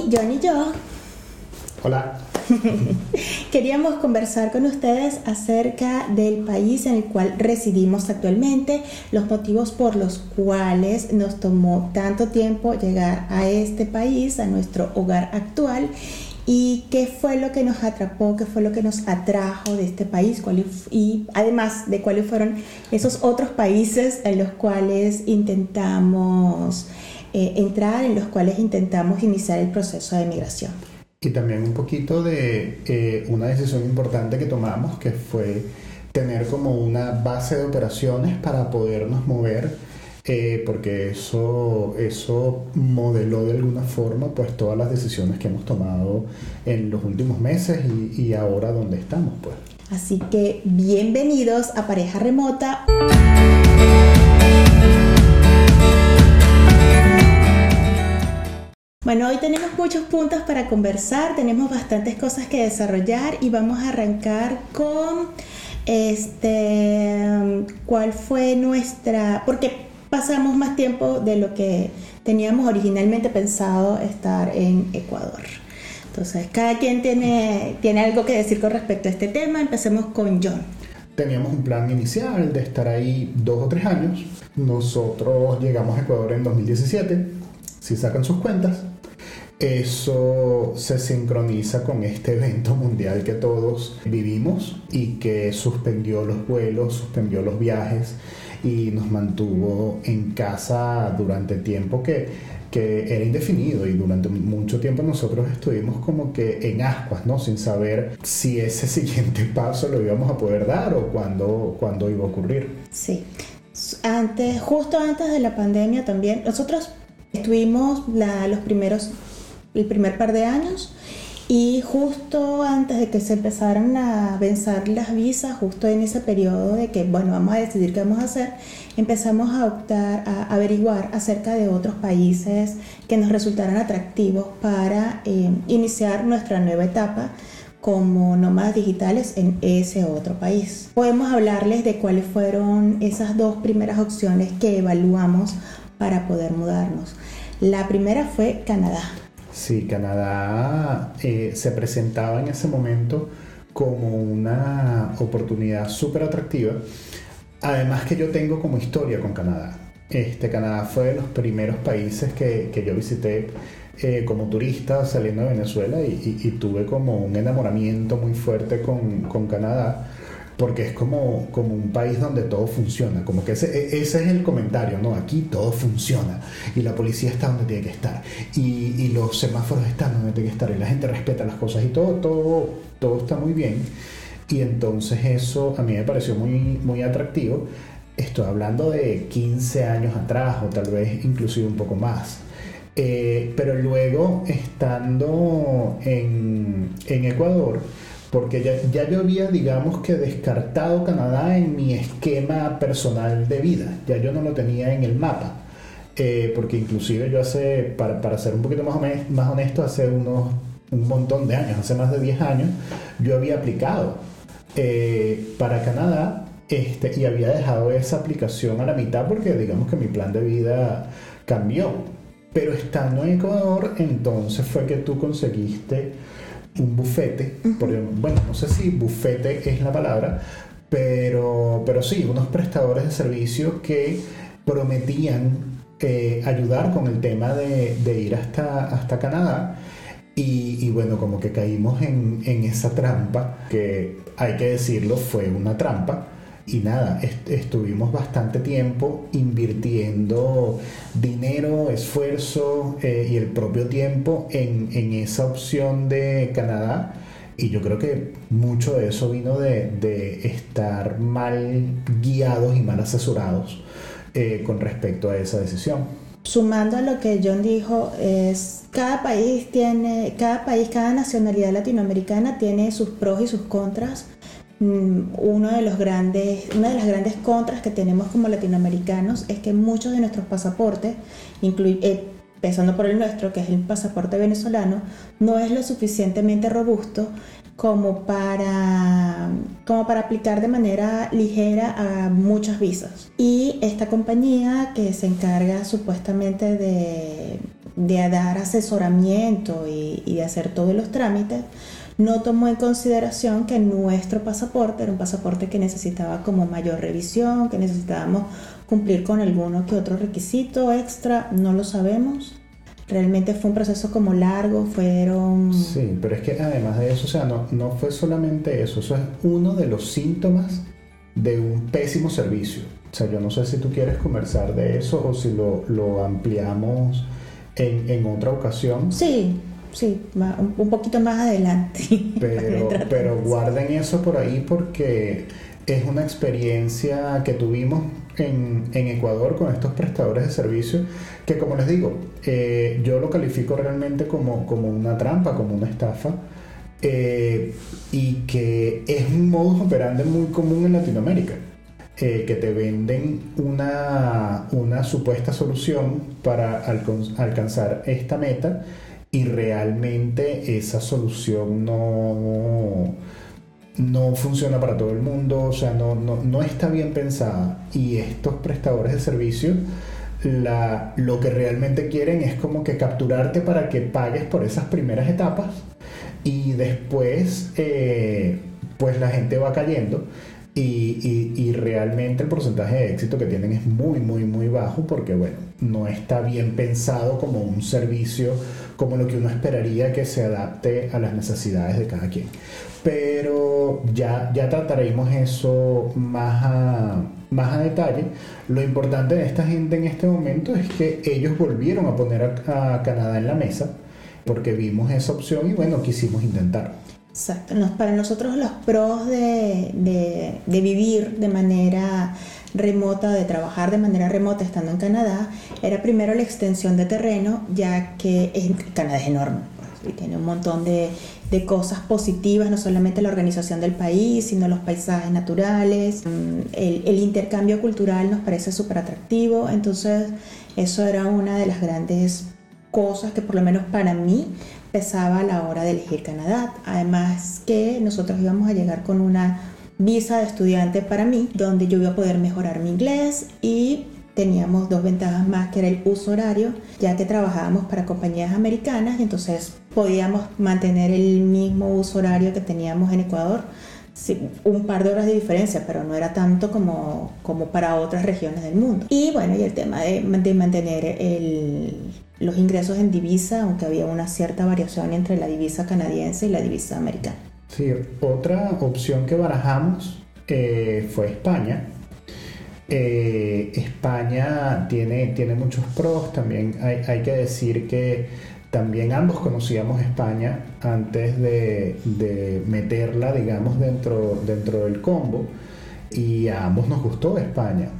Hoy John y yo Hola. queríamos conversar con ustedes acerca del país en el cual residimos actualmente, los motivos por los cuales nos tomó tanto tiempo llegar a este país, a nuestro hogar actual y qué fue lo que nos atrapó, qué fue lo que nos atrajo de este país y además de cuáles fueron esos otros países en los cuales intentamos eh, entrar, en los cuales intentamos iniciar el proceso de migración y también un poquito de eh, una decisión importante que tomamos, que fue tener como una base de operaciones para podernos mover, eh, porque eso, eso modeló de alguna forma pues todas las decisiones que hemos tomado en los últimos meses y, y ahora donde estamos pues. Así que bienvenidos a Pareja Remota. Bueno, hoy tenemos muchos puntos para conversar, tenemos bastantes cosas que desarrollar y vamos a arrancar con este cuál fue nuestra porque pasamos más tiempo de lo que teníamos originalmente pensado estar en Ecuador. Entonces, cada quien tiene, tiene algo que decir con respecto a este tema. Empecemos con John. Teníamos un plan inicial de estar ahí dos o tres años. Nosotros llegamos a Ecuador en 2017 si sacan sus cuentas, eso se sincroniza con este evento mundial que todos vivimos y que suspendió los vuelos, suspendió los viajes y nos mantuvo en casa durante tiempo que, era indefinido y durante mucho tiempo nosotros estuvimos como que en ascuas, ¿no? Sin saber si ese siguiente paso lo íbamos a poder dar o cuándo, cuándo iba a ocurrir. Sí. Antes, justo antes de la pandemia también, nosotros Estuvimos los primeros, el primer par de años y justo antes de que se empezaran a vencer las visas, justo en ese periodo de que, bueno, vamos a decidir qué vamos a hacer, empezamos a optar, a averiguar acerca de otros países que nos resultaran atractivos para eh, iniciar nuestra nueva etapa como nómadas digitales en ese otro país. Podemos hablarles de cuáles fueron esas dos primeras opciones que evaluamos para poder mudarnos. La primera fue Canadá. Sí, Canadá eh, se presentaba en ese momento como una oportunidad súper atractiva. Además que yo tengo como historia con Canadá. Este, Canadá fue de los primeros países que, que yo visité eh, como turista saliendo de Venezuela y, y, tuve como un enamoramiento muy fuerte con, con Canadá porque es como, como un país donde todo funciona, como que ese, e, ese, es el comentario, ¿no? Aquí todo funciona y la policía está donde tiene que estar y, los semáforos están donde tiene que estar y la gente respeta las cosas y todo, todo, todo está muy bien. Y entonces eso a mí me pareció muy, muy atractivo. Estoy hablando de 15 años atrás o tal vez inclusive un poco más. Eh, pero luego, estando en, en Ecuador, porque ya, yo había, digamos que descartado Canadá en mi esquema personal de vida, ya yo no lo tenía en el mapa, eh, porque inclusive yo hace, para, para ser un poquito más, más honesto, hace unos, un montón de años, hace más de 10 años, yo había aplicado eh, para Canadá este, y había dejado esa aplicación a la mitad porque digamos que mi plan de vida cambió. Pero estando en Ecuador, entonces fue que tú conseguiste un bufete, bueno, no sé si bufete es la palabra, pero, pero sí, unos prestadores de servicios que prometían eh, ayudar con el tema de, ir hasta, hasta Canadá. Y, y, bueno, como que caímos en, en esa trampa, que hay que decirlo, fue una trampa y nada, estuvimos bastante tiempo invirtiendo dinero, esfuerzo eh, y el propio tiempo en, en, esa opción de Canadá. Y yo creo que mucho de eso vino de, de estar mal guiados y mal asesorados eh, con respecto a esa decisión. Sumando a lo que John dijo, es cada país tiene, cada país, cada nacionalidad latinoamericana tiene sus pros y sus contras uno de los grandes, una de las grandes contras que tenemos como latinoamericanos es que muchos de nuestros pasaportes, eh, empezando por el nuestro, que es el pasaporte venezolano, no es lo suficientemente robusto como para, como para aplicar de manera ligera a muchas visas. Y esta compañía que se encarga supuestamente de de dar asesoramiento y de hacer todos los trámites, no tomó en consideración que nuestro pasaporte era un pasaporte que necesitaba como mayor revisión, que necesitábamos cumplir con alguno que otro requisito extra, no lo sabemos. Realmente fue un proceso como largo, fueron... Sí, pero es que además de eso, o sea, no, no fue solamente eso, eso es uno de los síntomas de un pésimo servicio. O sea, yo no sé si tú quieres conversar de eso o si lo, lo ampliamos en, en otra ocasión. Sí, sí, un poquito más adelante. Pero, pero guarden eso por ahí porque es una experiencia que tuvimos en, en, Ecuador con estos prestadores de servicios que como les digo, eh, yo lo califico realmente como, como, una trampa, como una estafa. Eh, y que es un modus operandi muy común en Latinoamérica. Eh, que te venden una, una supuesta solución para alcanzar esta meta y realmente esa solución no, no funciona para todo el mundo, o sea, no, no, no está bien pensada. Y estos prestadores de servicios la, lo que realmente quieren es como que capturarte para que pagues por esas primeras etapas y después eh, pues la gente va cayendo y, realmente el porcentaje de éxito que tienen es muy, muy, muy bajo porque, bueno, no está bien pensado como un servicio, como lo que uno esperaría que se adapte a las necesidades de cada quien. Pero ya, ya trataremos eso más a, más a detalle. Lo importante de esta gente en este momento es que ellos volvieron a poner a, Canadá en la mesa porque vimos esa opción y, bueno, quisimos intentar. Exacto. para nosotros los pros de, de, vivir de manera remota, de trabajar de manera remota estando en Canadá, era primero la extensión de terreno, ya que Canadá es enorme pues, y tiene un montón de, de, cosas positivas, no solamente la organización del país, sino los paisajes naturales, mm, el, el intercambio cultural nos parece súper atractivo, entonces eso era una de las grandes cosas que por lo menos para mí pesaba a la hora de elegir Canadá. Además que nosotros íbamos a llegar con una visa de estudiante para mí, donde yo iba a poder mejorar mi inglés y teníamos dos ventajas más, que era el uso horario, ya que trabajábamos para compañías americanas, entonces podíamos mantener el mismo uso horario que teníamos en Ecuador. un par de horas de diferencia, pero no era tanto como, como para otras regiones del mundo. Y bueno, y el tema de, de mantener el, los ingresos en divisa, aunque había una cierta variación entre la divisa canadiense y la divisa americana. Sí, otra opción que barajamos eh, fue España. Eh, España tiene, tiene muchos pros, también hay, hay, que decir que también ambos conocíamos España antes de, de meterla, digamos, dentro, dentro del combo y a ambos nos gustó España.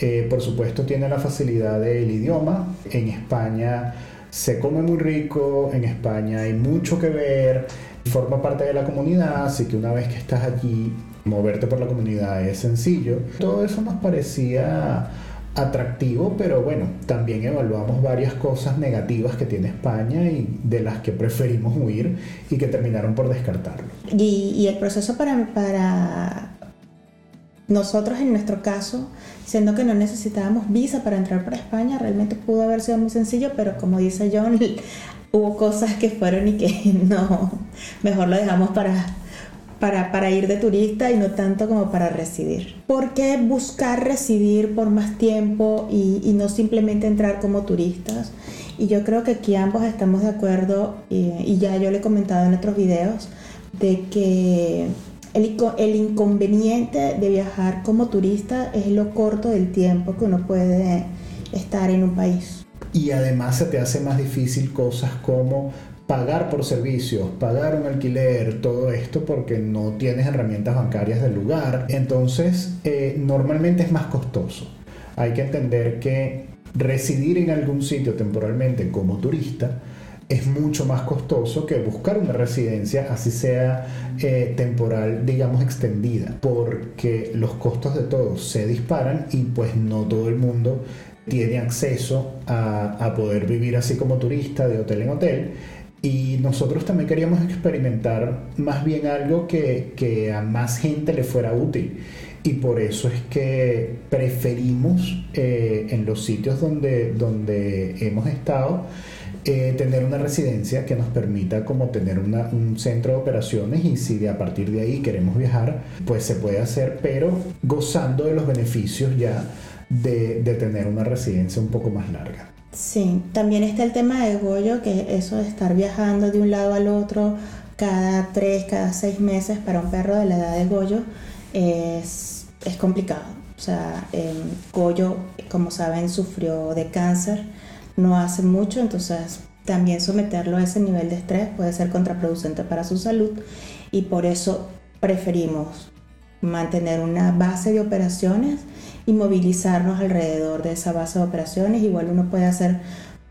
Eh, por supuesto tiene la facilidad del idioma. En España se come muy rico, en España hay mucho que ver, forma parte de la comunidad, así que una vez que estás allí, moverte por la comunidad es sencillo. Todo eso nos parecía atractivo, pero bueno, también evaluamos varias cosas negativas que tiene España y de las que preferimos huir y que terminaron por descartarlo. Y, el proceso para, para nosotros en nuestro caso, siendo que no necesitábamos visa para entrar para España, realmente pudo haber sido muy sencillo, pero como dice John, hubo cosas que fueron y que no, mejor lo dejamos para, para, para, ir de turista y no tanto como para residir. ¿Por qué buscar residir por más tiempo y, y no simplemente entrar como turistas? Y yo creo que aquí ambos estamos de acuerdo, y, y ya yo le he comentado en otros videos, de que el, inconveniente de viajar como turista es lo corto del tiempo que uno puede estar en un país. Y además se te hace más difícil cosas como pagar por servicios, pagar un alquiler, todo esto porque no tienes herramientas bancarias del lugar. Entonces, eh, normalmente es más costoso. Hay que entender que residir en algún sitio temporalmente como turista es mucho más costoso que buscar una residencia, así sea eh, temporal, digamos, extendida, porque los costos de todos se disparan y pues no todo el mundo tiene acceso a, poder vivir así como turista de hotel en hotel. Y nosotros también queríamos experimentar más bien algo que, a más gente le fuera útil. Y por eso es que preferimos eh, en los sitios donde, donde hemos estado eh, tener una residencia que nos permita como tener un centro de operaciones y si de a partir de ahí queremos viajar, pues se puede hacer, pero gozando de los beneficios ya de, de tener una residencia un poco más larga. Sí, también está el tema de Goyo, que eso de estar viajando de un lado al otro cada tres, cada seis meses para un perro de la edad de Goyo es, es complicado. O sea, eh, Goyo, como saben, sufrió de cáncer no hace mucho, entonces también someterlo a ese nivel de estrés puede ser contraproducente para su salud y por eso preferimos mantener una base de operaciones y movilizarnos alrededor de esa base de operaciones. Igual uno puede hacer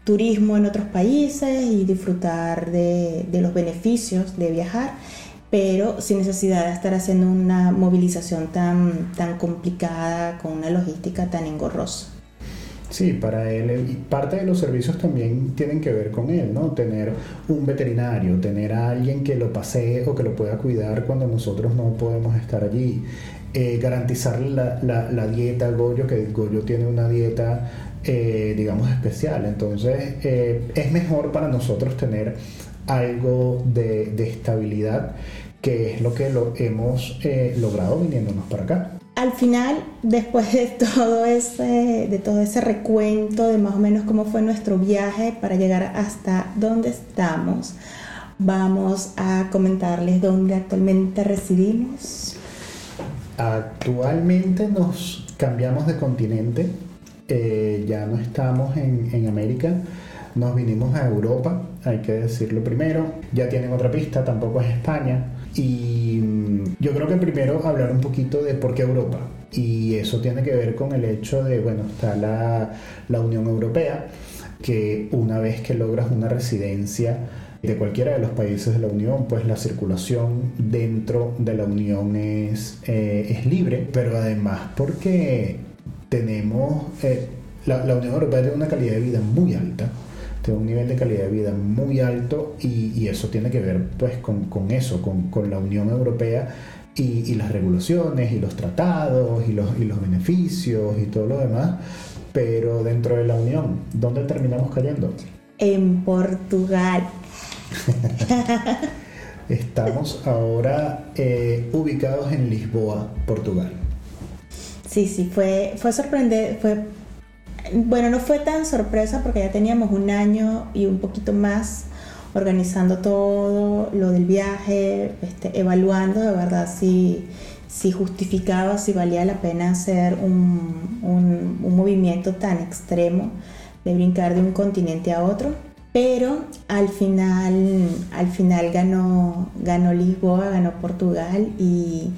turismo en otros países y disfrutar de, los beneficios de viajar, pero sin necesidad de estar haciendo una movilización tan, tan complicada con una logística tan engorrosa. Sí, para él, y parte de los servicios también tienen que ver con él, ¿no? Tener un veterinario, tener a alguien que lo pasee o que lo pueda cuidar cuando nosotros no podemos estar allí. Eh, garantizarle la, la, dieta al Goyo, que Goyo tiene una dieta, eh, digamos, especial. Entonces, eh, es mejor para nosotros tener algo de, de, estabilidad, que es lo que lo hemos logrado viniéndonos para acá al final, después de todo, ese, de todo ese recuento de más o menos cómo fue nuestro viaje para llegar hasta donde estamos, vamos a comentarles dónde actualmente residimos. Actualmente nos cambiamos de continente, eh, ya no estamos en, en América, nos vinimos a Europa, hay que decirlo primero, ya tienen otra pista, tampoco es España, y yo creo que primero hablar un poquito de por qué Europa. Y eso tiene que ver con el hecho de, bueno, está la, la Unión Europea, que una vez que logras una residencia de cualquiera de los países de la Unión, pues la circulación dentro de la Unión es, eh, es libre, pero además porque tenemos, eh, la Unión Europea tiene una calidad de vida muy alta, un nivel de calidad de vida muy alto y, eso tiene que ver pues con, eso, con, la Unión Europea y, las regulaciones y los tratados y los, y los beneficios y todo lo demás, pero dentro de la Unión, ¿dónde terminamos cayendo? En Portugal. Estamos ahora eh, ubicados en Lisboa, Portugal. Sí, sí, fue, fue sorprendente, fue bueno, no fue tan sorpresa porque ya teníamos un año y un poquito más organizando todo lo del viaje, este, evaluando de verdad si, si justificaba, si valía la pena hacer un, un, movimiento tan extremo de brincar de un continente a otro. Pero al final, al final ganó, ganó Lisboa, ganó Portugal y,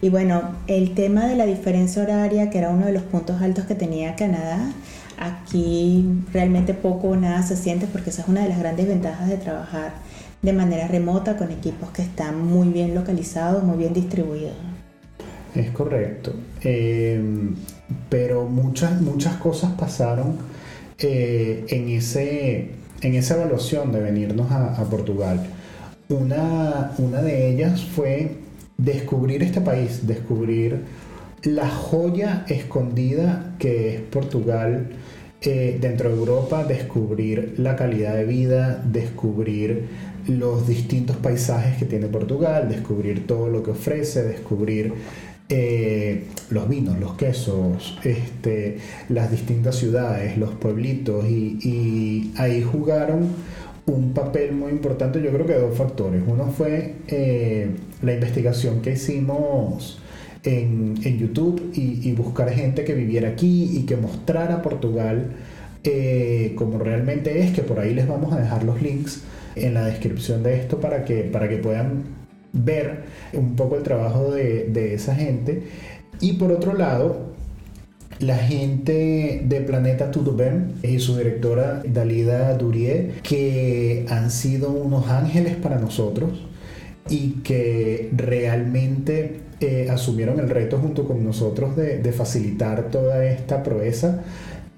y bueno, el tema de la diferencia horaria, que era uno de los puntos altos que tenía Canadá, Aquí realmente poco o nada se siente porque esa es una de las grandes ventajas de trabajar de manera remota con equipos que están muy bien localizados, muy bien distribuidos. Es correcto. Em, pero muchas, muchas cosas pasaron eh, en, ese, en esa evaluación de venirnos a, Portugal. Una, una de ellas fue descubrir este país, descubrir la joya escondida que es Portugal eh, dentro de Europa, descubrir la calidad de vida, descubrir los distintos paisajes que tiene Portugal, descubrir todo lo que ofrece, descubrir eh, los vinos, los quesos, este, las distintas ciudades, los pueblitos y, ahí jugaron un papel muy importante, yo creo que dos factores. Uno fue eh, la investigación que hicimos en, YouTube y, buscar gente que viviera aquí y que mostrara Portugal eh, como realmente es, que por ahí les vamos a dejar los links en la descripción de esto para que, para que puedan ver un poco el trabajo de, esa gente. Y por otro lado, la gente de Planeta Tudubem y su directora Dalida Durie, que han sido unos ángeles para nosotros y que realmente eh, asumieron el reto junto con nosotros de, facilitar toda esta proeza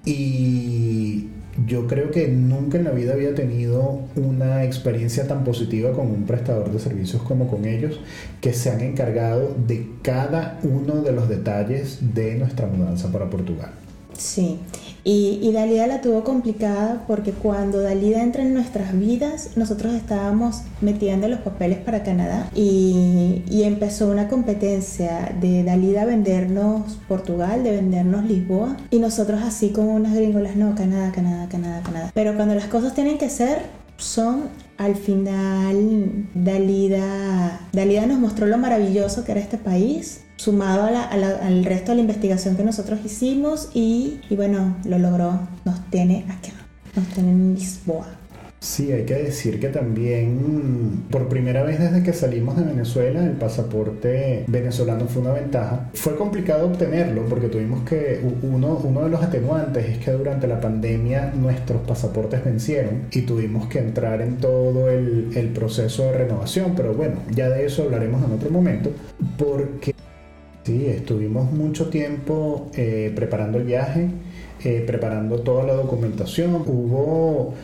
y yo creo que nunca en la vida había tenido una experiencia tan positiva con un prestador de servicios como con ellos, que se han encargado de cada uno de los detalles de nuestra mudanza para Portugal. Sí, Y, Dalida la tuvo complicada porque cuando Dalida entra en nuestras vidas, nosotros estábamos metiendo los papeles para Canadá y, y empezó una competencia de Dalida vendernos Portugal, de vendernos Lisboa y nosotros así como unas gringolas, no, Canadá, Canadá, Canadá, Canadá. Pero cuando las cosas tienen que ser, son al final Dalida, Dalida nos mostró lo maravilloso que era este país, sumado al resto de la investigación que nosotros hicimos y, y bueno, lo logró, nos tiene acá, nos tiene en Lisboa. Sí, hay que decir que también por primera vez desde que salimos de Venezuela el pasaporte venezolano fue una ventaja. Fue complicado obtenerlo porque tuvimos que, uno, de los atenuantes es que durante la pandemia nuestros pasaportes vencieron y tuvimos que entrar en todo el, el proceso de renovación, pero bueno, ya de eso hablaremos en otro momento porque sí, estuvimos mucho tiempo eh, preparando el viaje. Eh, preparando toda la documentación. Hubo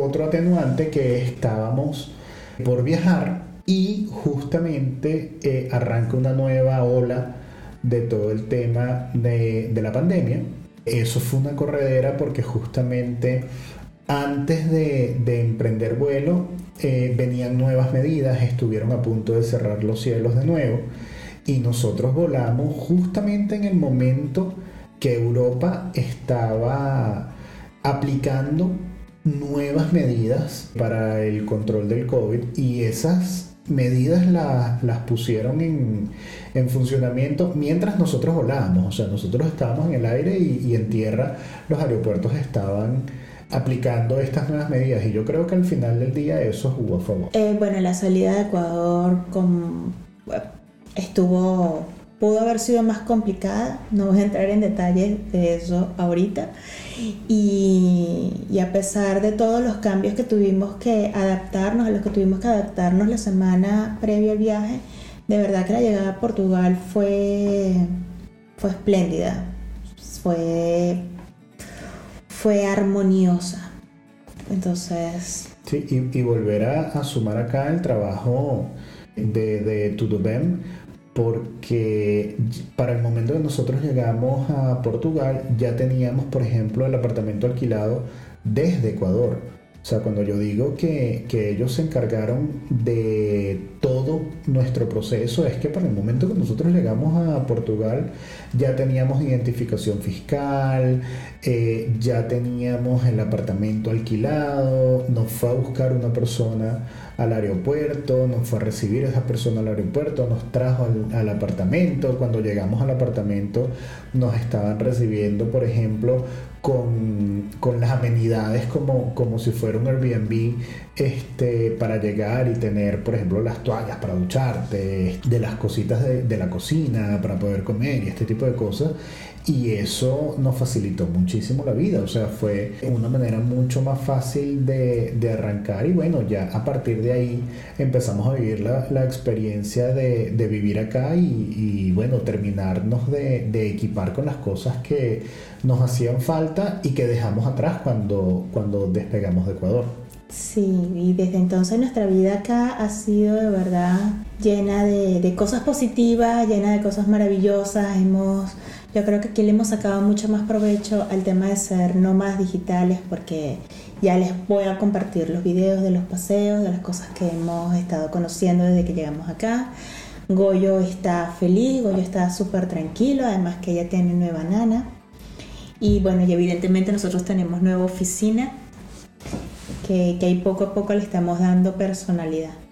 otro atenuante que estábamos por viajar y justamente eh, arranca una nueva ola de todo el tema de, la pandemia. Eso fue una corredera porque justamente antes de, emprender vuelo eh, venían nuevas medidas, estuvieron a punto de cerrar los cielos de nuevo y nosotros volamos justamente en el momento que Europa estaba aplicando nuevas medidas para el control del COVID y esas medidas las pusieron en, funcionamiento mientras nosotros volábamos. O sea, nosotros estábamos en el aire y, en tierra los aeropuertos estaban aplicando estas nuevas medidas y yo creo que al final del día eso jugó a favor. Eh, bueno, la salida de Ecuador con, estuvo pudo haber sido más complicada, no voy a entrar en detalles de eso ahorita, y, a pesar de todos los cambios que tuvimos que adaptarnos, a los que tuvimos que adaptarnos la semana previa al viaje, de verdad que la llegada a Portugal fue, fue espléndida, fue, fue armoniosa. Entonces... Sí, y, volver a, sumar acá el trabajo de, de Tudubem porque para el momento que nosotros llegamos a Portugal ya teníamos, por ejemplo, el apartamento alquilado desde Ecuador. O sea, cuando yo digo que, ellos se encargaron de todo nuestro proceso, es que para el momento que nosotros llegamos a Portugal ya teníamos identificación fiscal, eh, ya teníamos el apartamento alquilado, nos fue a buscar una persona al aeropuerto, nos fue a recibir esa persona al aeropuerto, nos trajo al, apartamento. Cuando llegamos al apartamento nos estaban recibiendo, por ejemplo, con, las amenidades como, como si fuera un Airbnb este, para llegar y tener, por ejemplo, las toallas para ducharte, de las cositas de, de la cocina para poder comer y este tipo de cosas y eso nos facilitó muchísimo la vida, o sea, fue una manera mucho más fácil de, arrancar. Y bueno, ya a partir de ahí empezamos a vivir la, experiencia de, vivir acá y, bueno, terminarnos de, de, equipar con las cosas que nos hacían falta y que dejamos atrás cuando, cuando despegamos de Ecuador. Sí, y desde entonces nuestra vida acá ha sido de verdad llena de, de cosas positivas, llena de cosas maravillosas, hemos yo creo que aquí le hemos sacado mucho más provecho al tema de ser nómadas digitales porque ya les voy a compartir los videos de los paseos, de las cosas que hemos estado conociendo desde que llegamos acá. Goyo está feliz, Goyo está súper tranquilo, además que ella tiene nueva nana. Y bueno, y evidentemente nosotros tenemos nueva oficina que, que ahí poco a poco le estamos dando personalidad.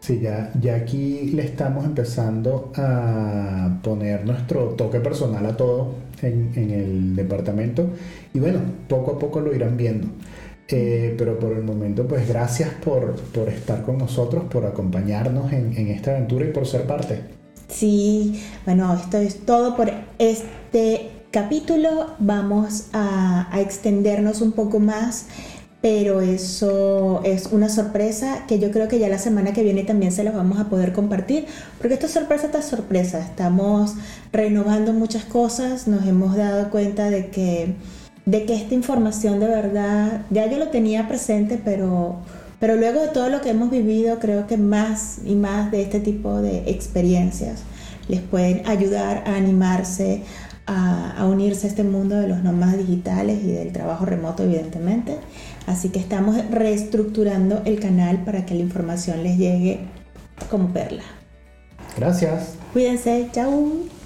Sí, ya, ya aquí le estamos empezando a poner nuestro toque personal a todo en, el departamento y bueno, poco a poco lo irán viendo. Eh, pero por el momento, pues gracias por, estar con nosotros, por acompañarnos en, esta aventura y por ser parte. Sí, bueno, esto es todo por este capítulo. Vamos a extendernos un poco más pero eso es una sorpresa que yo creo que ya la semana que viene también se las vamos a poder compartir, porque esta sorpresa está sorpresa, estamos renovando muchas cosas, nos hemos dado cuenta de que, de que esta información de verdad, ya yo lo tenía presente, pero, pero luego de todo lo que hemos vivido, creo que más y más de este tipo de experiencias les pueden ayudar a animarse, a, unirse a este mundo de los nómadas digitales y del trabajo remoto, evidentemente. Así que estamos reestructurando el canal para que la información les llegue como perla. Gracias. Cuídense, chao.